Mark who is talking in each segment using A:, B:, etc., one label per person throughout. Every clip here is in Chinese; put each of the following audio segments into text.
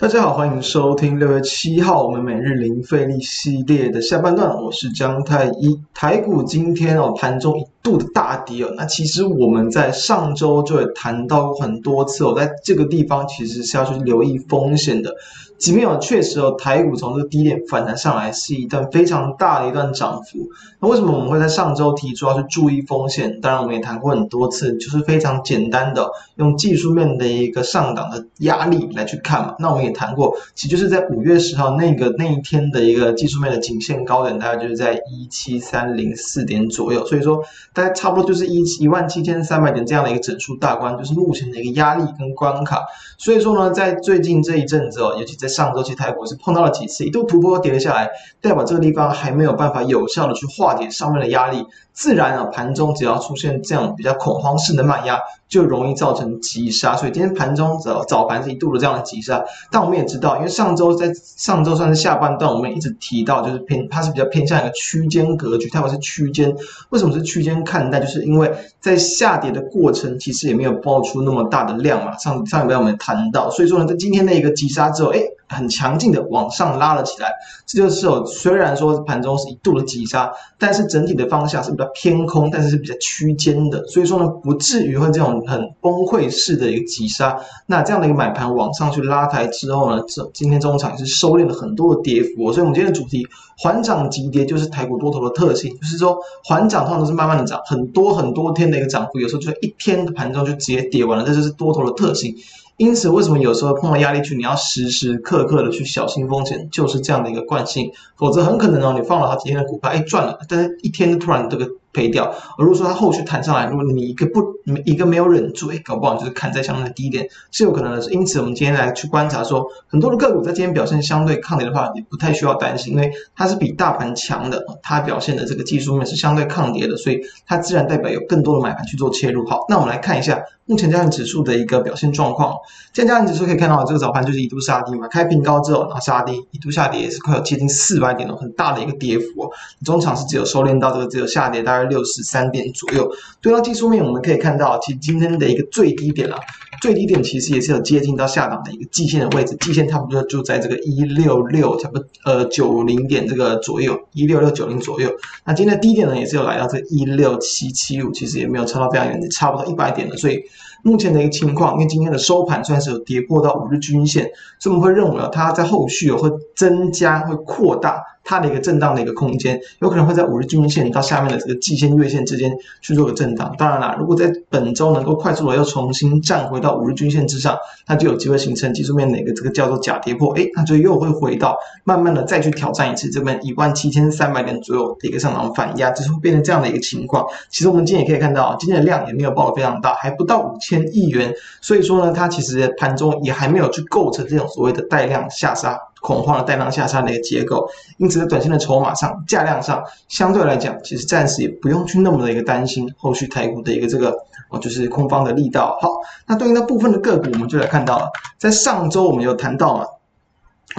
A: 大家好，欢迎收听六月七号我们每日零费力系列的下半段，我是江太一。台股今天哦盘中度的大跌哦，那其实我们在上周就会谈到过很多次哦，在这个地方其实是要去留意风险的。即便有确实哦，台股从这个低点反弹上来是一段非常大的一段涨幅。那为什么我们会在上周提出要去注意风险？当然我们也谈过很多次，就是非常简单的用技术面的一个上档的压力来去看嘛。那我们也谈过，其实就是在五月十号那个那一天的一个技术面的颈线高点，大概就是在一七三零四点左右。所以说，大概差不多就是一一万七千三百点这样的一个整数大关，就是目前的一个压力跟关卡。所以说呢，在最近这一阵子哦，尤其在上周期台股是碰到了几次，一度突破跌了下来，代表这个地方还没有办法有效的去化解上面的压力。自然啊，盘中只要出现这样比较恐慌式的卖压，就容易造成急杀。所以今天盘中早早盘是一度的这样的急杀。但我们也知道，因为上周在上周算是下半段，我们一直提到就是偏它是比较偏向一个区间格局，它不是区间。为什么是区间看待？就是因为在下跌的过程，其实也没有爆出那么大的量嘛。上上礼拜我们谈到，所以说呢，在今天的一个急杀之后，哎。很强劲的往上拉了起来，这就是哦。虽然说盘中是一度的急杀，但是整体的方向是比较偏空，但是是比较区间的，所以说呢，不至于会这种很崩溃式的一个急杀。那这样的一个买盘往上去拉抬之后呢，这今天中场也是收敛了很多的跌幅。所以，我们今天的主题缓涨急跌就是台股多头的特性，就是说缓涨通常都是慢慢的涨，很多很多天的一个涨幅，有时候就在一天的盘中就直接跌完了，这就是多头的特性。因此，为什么有时候碰到压力区，你要时时刻刻的去小心风险，就是这样的一个惯性。否则，很可能哦，你放了好几天的股票，哎，赚了，但是一天突然这个。赔掉。而如果说它后续弹上来，如果你一个不，一个没有忍住，哎，搞不好就是砍在相对的低点，是有可能的。因此，我们今天来去观察说，很多的个股在今天表现相对抗跌的话，你不太需要担心，因为它是比大盘强的，它表现的这个技术面是相对抗跌的，所以它自然代表有更多的买盘去做切入。好，那我们来看一下目前加权指数的一个表现状况。现在加权指数可以看到，这个早盘就是一度杀低嘛，开平高之后然后杀低，一度下跌也是快要接近四百点了，很大的一个跌幅。中场是只有收敛到这个只有下跌大概六十三点。左右，对到技术面，我们可以看到，其实今天的一个最低点了，最低点其实也是有接近到下档的一个季线的位置，季线差不多就在这个一六六，差不多呃九零点这个左右，一六六九零左右。那今天的低点呢，也是有来到这一六七七五，其实也没有差到非常远，差不多一百点了。所以目前的一个情况，因为今天的收盘算是有跌破到五日均线，所以我们会认为它在后续会增加，会扩大。它的一个震荡的一个空间，有可能会在五日均线到下面的这个季线、月线之间去做个震荡。当然啦，如果在本周能够快速的又重新站回到五日均线之上，它就有机会形成技术面的一个这个叫做假跌破，诶，那就又会回到慢慢的再去挑战一次这边一万七千三百点左右的一个上涨反压，就是会变成这样的一个情况。其实我们今天也可以看到，今天的量也没有爆得非常大，还不到五千亿元，所以说呢，它其实盘中也还没有去构成这种所谓的带量下杀。恐慌的带量下杀的一个结构，因此在短线的筹码上、价量上，相对来讲，其实暂时也不用去那么的一个担心后续台股的一个这个哦，就是空方的力道。好，那对应到部分的个股，我们就来看到了，在上周我们有谈到嘛，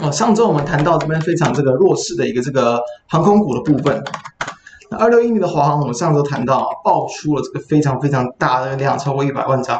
A: 哦，上周我们谈到这边非常这个弱势的一个这个航空股的部分，那二六一零的华航，我们上周谈到爆出了这个非常非常大的量，超过一百万张。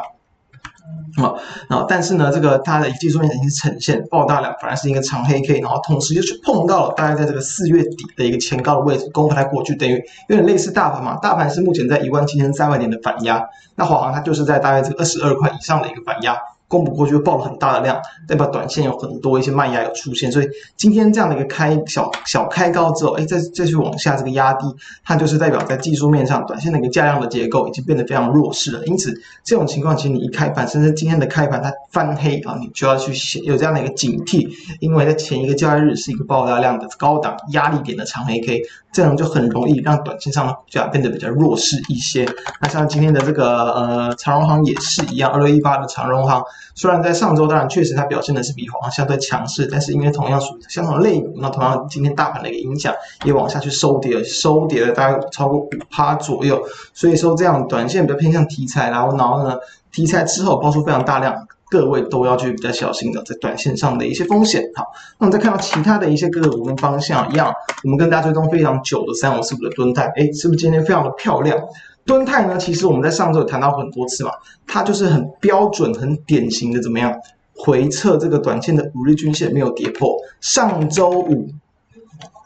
A: 啊，然后但是呢，这个它的技术面已经呈现爆大量，反而是一个长黑 K，然后同时又去碰到了大概在这个四月底的一个前高的位置，攻不太过去，等于有点类似大盘嘛，大盘是目前在一万七千三百点的反压，那华航它就是在大概这个二十二块以上的一个反压。供不过去，爆了很大的量，代表短线有很多一些卖压有出现，所以今天这样的一个开小小开高之后，哎，再再去往下这个压低，它就是代表在技术面上，短线的一个价量的结构已经变得非常弱势了。因此，这种情况其实你一开盘，甚至今天的开盘它翻黑啊，你就要去有这样的一个警惕，因为在前一个交易日是一个爆大量的高档压力点的长黑 K，这样就很容易让短线上的股价变得比较弱势一些。那像今天的这个呃长荣航也是一样，二六一八的长荣航。虽然在上周，当然确实它表现的是比华航相对强势，但是因为同样属于相同类股，那同样今天大盘的一个影响，也往下去收跌，收跌了大概超过五趴左右。所以说这样短线比较偏向题材，然后然后呢，题材之后爆出非常大量，各位都要去比较小心的在短线上的一些风险。好，那我们再看到其他的一些个股跟方向一样，我们跟大家追踪非常久的三五四五的蹲态，哎，是不是今天非常的漂亮？蹲态呢，其实我们在上周有谈到很多次嘛，它就是很标准、很典型的怎么样回测这个短线的五日均线没有跌破。上周五，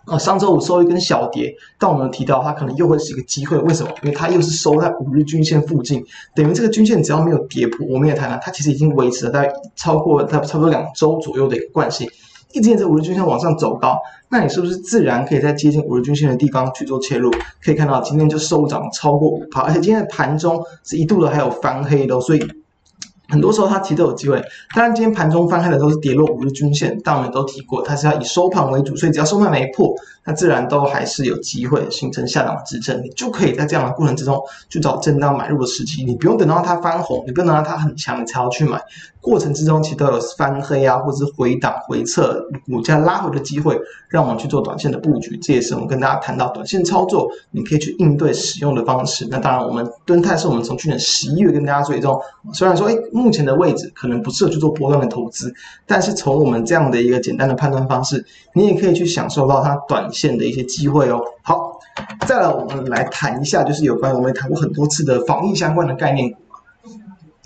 A: 啊，上周五收一根小跌，但我们提到它可能又会是一个机会。为什么？因为它又是收在五日均线附近，等于这个均线只要没有跌破，我们也谈了，它其实已经维持了大概超过它差不多两周左右的一个惯性。一直沿着五日均线往上走高，那你是不是自然可以在接近五日均线的地方去做切入？可以看到今天就收涨超过五趴，而且今天的盘中是一度的还有翻黑的，所以。很多时候它其实都有机会，当然今天盘中翻开的都是跌落五日均线，但我们都提过它是要以收盘为主，所以只要收盘没破，那自然都还是有机会形成下档的支撑，你就可以在这样的过程之中去找震荡买入的时机，你不用等到它翻红，你不用等到它很强你才要去买，过程之中其实都有翻黑啊，或者是回档回撤股价拉回的机会，让我们去做短线的布局，这也是我们跟大家谈到短线操作你可以去应对使用的方式。那当然，我们敦泰是我们从去年十一月跟大家追踪，虽然说诶目前的位置可能不适合去做波段的投资，但是从我们这样的一个简单的判断方式，你也可以去享受到它短线的一些机会哦。好，再来我们来谈一下，就是有关我们谈过很多次的防疫相关的概念股。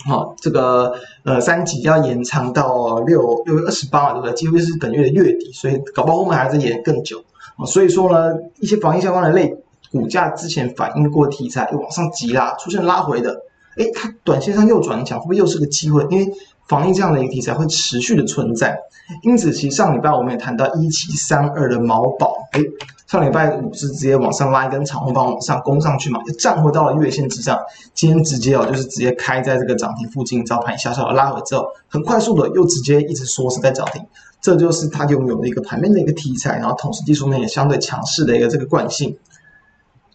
A: 好，这个呃三级要延长到六六月二十八，对不对？几乎是本月的月底，所以搞不好后面还是延更久。所以说呢，一些防疫相关的类股价之前反映过题材又往上急拉，出现拉回的。哎，它短线上又转强，会不会又是个机会？因为防疫这样的一个题材会持续的存在，因此其实上礼拜我们也谈到一七三二的毛宝，哎，上礼拜五是直接往上拉一根长红棒往上攻上去嘛，就站回到了月线之上，今天直接哦就是直接开在这个涨停附近，早盘小小的拉回之后，很快速的又直接一直缩是在涨停，这就是它拥有的一个盘面的一个题材，然后同时技术面也相对强势的一个这个惯性。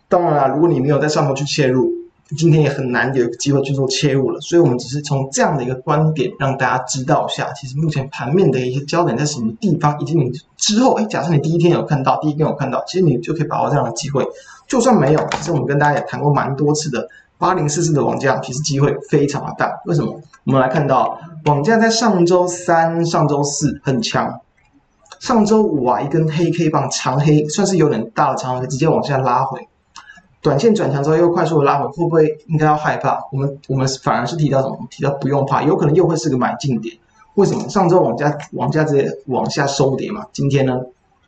A: 当然啦，如果你没有在上头去切入。今天也很难有机会去做切入了，所以我们只是从这样的一个观点让大家知道一下，其实目前盘面的一些焦点在什么地方，以及你之后，哎，假设你第一天有看到，第一天有看到，其实你就可以把握这样的机会。就算没有，其实我们跟大家也谈过蛮多次的，八零四四的网价其实机会非常的大。为什么？我们来看到网价在上周三、上周四很强，上周五啊一根黑 K 棒长黑，算是有点大的长黑，直接往下拉回。短线转强之后又快速的拉回，会不会应该要害怕？我们我们反而是提到什么？提到不用怕，有可能又会是个买进点。为什么？上周往下往下直接往下收跌嘛，今天呢？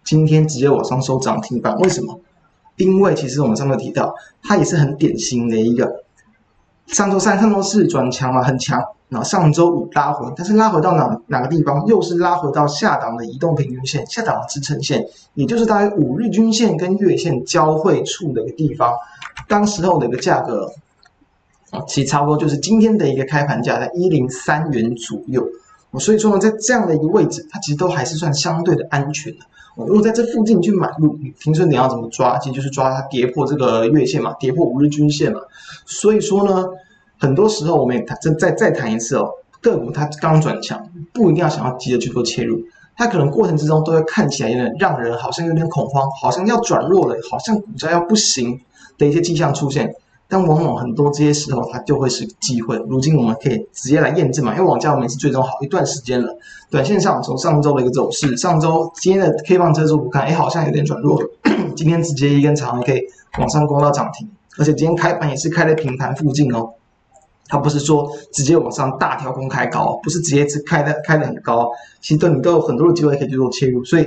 A: 今天直接往上收涨停板，为什么？因为其实我们上面提到，它也是很典型的一个上周三、上周四转强嘛，很强。然后上周五拉回，但是拉回到哪哪个地方？又是拉回到下档的移动平均线、下档的支撑线，也就是大概五日均线跟月线交汇处的一个地方。当时候的一个价格，啊，其实差不多就是今天的一个开盘价在一零三元左右。所以说呢，在这样的一个位置，它其实都还是算相对的安全的。如果在这附近去买入，你停损点要怎么抓？其实就是抓它跌破这个月线嘛，跌破五日均线嘛。所以说呢。很多时候我们也谈，再再再谈一次哦，个股它刚转强，不一定要想要急着去做切入，它可能过程之中都会看起来有点让人好像有点恐慌，好像要转弱了，好像股价要不行的一些迹象出现，但往往很多这些时候它就会是机会。如今我们可以直接来验证嘛，因为网价我们是追踪好一段时间了，短线上从上周的一个走势，上周今天的 K 棒遮住不看，哎，好像有点转弱了，今天直接一根长 K 往上攻到涨停，而且今天开盘也是开在平盘附近哦。它不是说直接往上大跳空开高，不是直接是开的开的很高，其实对你都有很多的机会可以去做切入，所以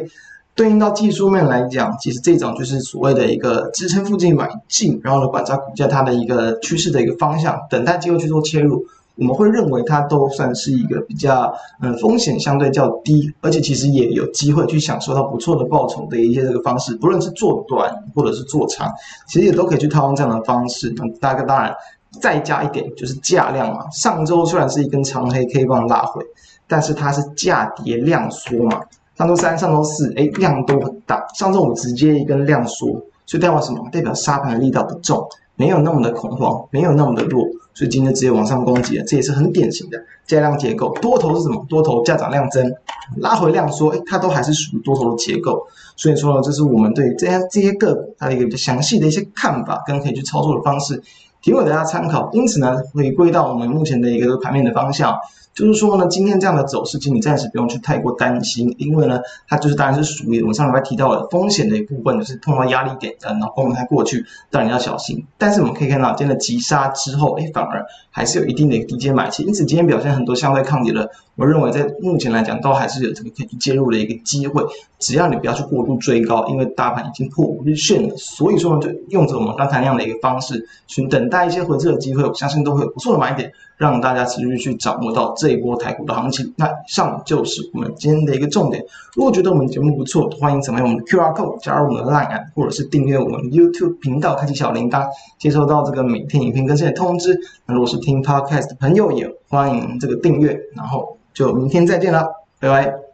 A: 对应到技术面来讲，其实这种就是所谓的一个支撑附近买进，然后呢观察股价它的一个趋势的一个方向，等待机会去做切入，我们会认为它都算是一个比较嗯风险相对较低，而且其实也有机会去享受到不错的报酬的一些这个方式，不论是做短或者是做长，其实也都可以去套用这样的方式。那大概当然。再加一点就是价量嘛，上周虽然是一根长黑 K 棒拉回，但是它是价跌量缩嘛。上周三、上周四，哎，量都很大。上周五直接一根量缩，所以代表什么？代表杀盘的力道不重，没有那么的恐慌，没有那么的弱，所以今天直接往上攻击了。这也是很典型的价量结构。多头是什么？多头价涨量增，拉回量缩，哎，它都还是属于多头的结构。所以说呢，这是我们对这些这些个股它的一个比较详细的一些看法跟可以去操作的方式。提供给大家参考，因此呢，回归到我们目前的一个盘面的方向，就是说呢，今天这样的走势，请你暂时不用去太过担心，因为呢，它就是当然是属于我们上礼拜提到的风险的一部分，就是碰到压力点，然后崩盘过去，当然要小心。但是我们可以看到，今天的急杀之后，哎，反而还是有一定的低阶买气，因此今天表现很多相对抗跌的，我认为在目前来讲，都还是有这个可以介入的一个机会。只要你不要去过度追高，因为大盘已经破五日线了，所以说呢，就用着我们刚才那样的一个方式去等待一些回撤的机会，我相信都会有不错的买点，让大家持续去掌握到这这一波台股的行情。那以上就是我们今天的一个重点。如果觉得我们节目不错，欢迎扫描我们的 QR code 加入我们的 Line，或者是订阅我们 YouTube 频道，开启小铃铛，接收到这个每天影片更新的通知。那如果是听 Podcast 的朋友，也欢迎这个订阅。然后就明天再见了，拜拜。